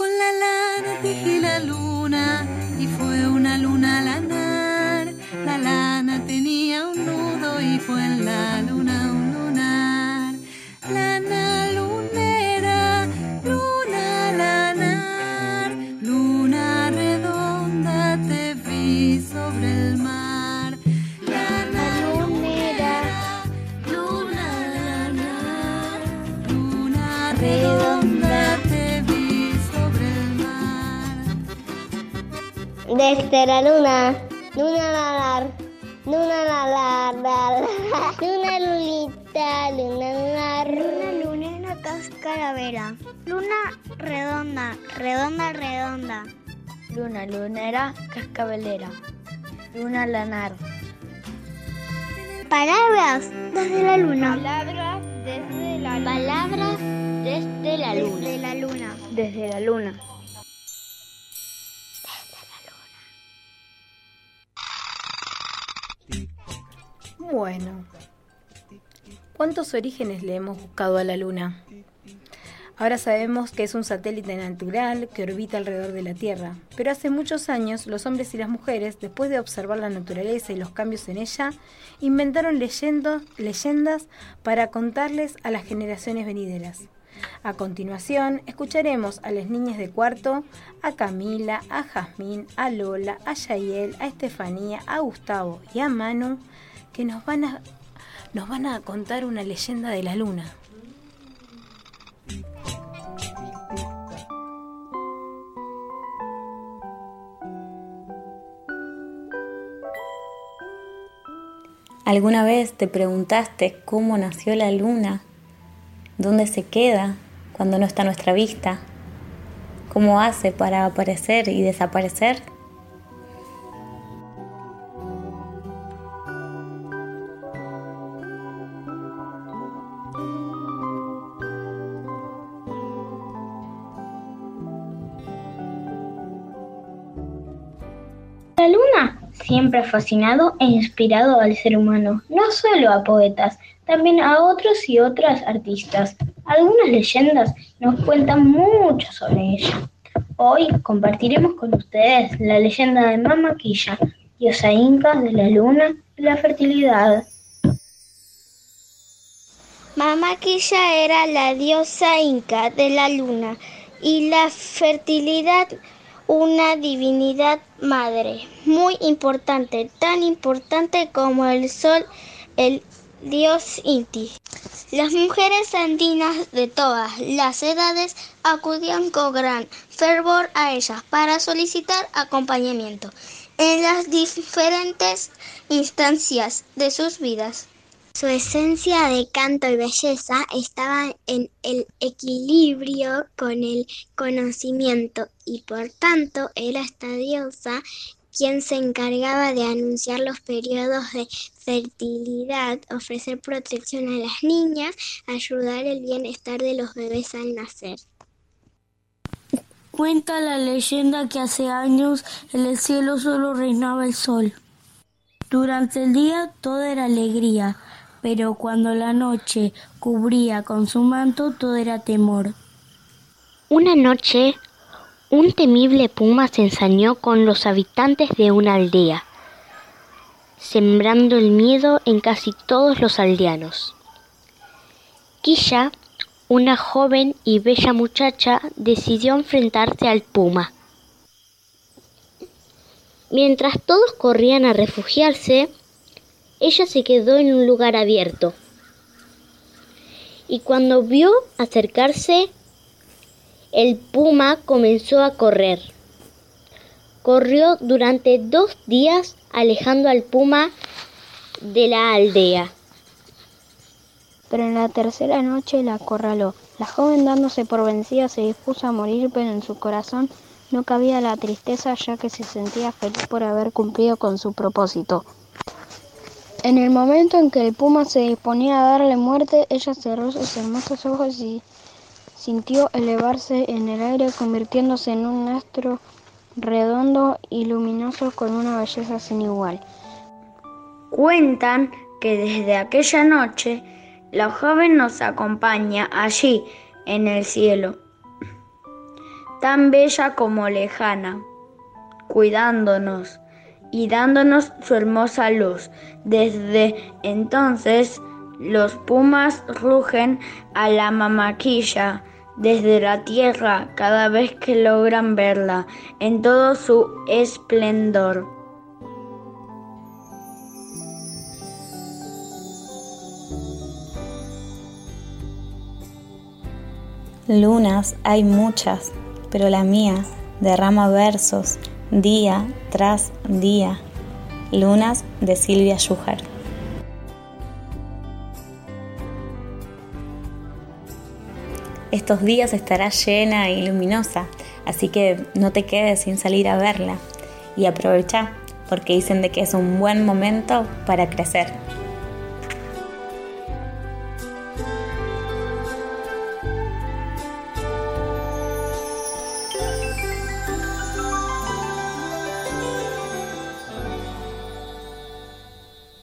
Con la lana tejí la luna y fue una luna lanar. La lana tenía un nudo y fue en la luna un lunar. Lana lunera, luna lanar, luna redonda te vi sobre el mar. Desde la luna, luna lalar, luna lalar, lalar, luna lulita, luna lalar. Luna lunera cascaravera. Luna redonda, redonda, redonda. Luna lunera, cascabelera. Luna lanar. Palabras desde la luna. Palabras desde la luna. Palabras desde la luna. Desde la luna. Desde la luna. Bueno, ¿cuántos orígenes le hemos buscado a la Luna? Ahora sabemos que es un satélite natural que orbita alrededor de la Tierra, pero hace muchos años los hombres y las mujeres, después de observar la naturaleza y los cambios en ella, inventaron leyendas para contarles a las generaciones venideras. A continuación, escucharemos a las niñas de cuarto, a Camila, a Jazmín, a Lola, a Yael, a Estefanía, a Gustavo y a Manu, que nos van a, nos van a contar una leyenda de la luna. ¿Alguna vez te preguntaste cómo nació la luna? ¿Dónde se queda cuando no está a nuestra vista? ¿Cómo hace para aparecer y desaparecer? La luna siempre ha fascinado e inspirado al ser humano, no solo a poetas, también a otros y otras artistas. Algunas leyendas nos cuentan mucho sobre ella. Hoy compartiremos con ustedes la leyenda de Mama Quilla, diosa inca de la luna y la fertilidad. Mamaquilla era la diosa inca de la luna y la fertilidad una divinidad madre muy importante, tan importante como el sol, el dios Inti. Las mujeres andinas de todas las edades acudían con gran fervor a ella para solicitar acompañamiento en las diferentes instancias de sus vidas. Su esencia de canto y belleza estaba en el equilibrio con el conocimiento y por tanto era esta diosa quien se encargaba de anunciar los periodos de fertilidad, ofrecer protección a las niñas, ayudar el bienestar de los bebés al nacer. Cuenta la leyenda que hace años en el cielo solo reinaba el sol. Durante el día todo era alegría, pero cuando la noche cubría con su manto todo era temor. Una noche, un temible puma se ensañó con los habitantes de una aldea, sembrando el miedo en casi todos los aldeanos. Quilla, una joven y bella muchacha, decidió enfrentarse al puma. Mientras todos corrían a refugiarse, ella se quedó en un lugar abierto. Y cuando vio acercarse, el puma comenzó a correr. Corrió durante dos días alejando al puma de la aldea. Pero en la tercera noche la acorraló. La joven dándose por vencida se dispuso a morir, pero en su corazón no cabía la tristeza ya que se sentía feliz por haber cumplido con su propósito. En el momento en que el puma se disponía a darle muerte, ella cerró sus hermosos ojos y sintió elevarse en el aire convirtiéndose en un astro redondo y luminoso con una belleza sin igual. Cuentan que desde aquella noche la joven nos acompaña allí en el cielo. tan bella como lejana, cuidándonos y dándonos su hermosa luz. Desde entonces los pumas rugen a la mamaquilla desde la tierra cada vez que logran verla en todo su esplendor. Lunas hay muchas, pero la mía derrama versos día tras día. Lunas de Silvia Yujar. Estos días estará llena y luminosa, así que no te quedes sin salir a verla y aprovecha porque dicen de que es un buen momento para crecer.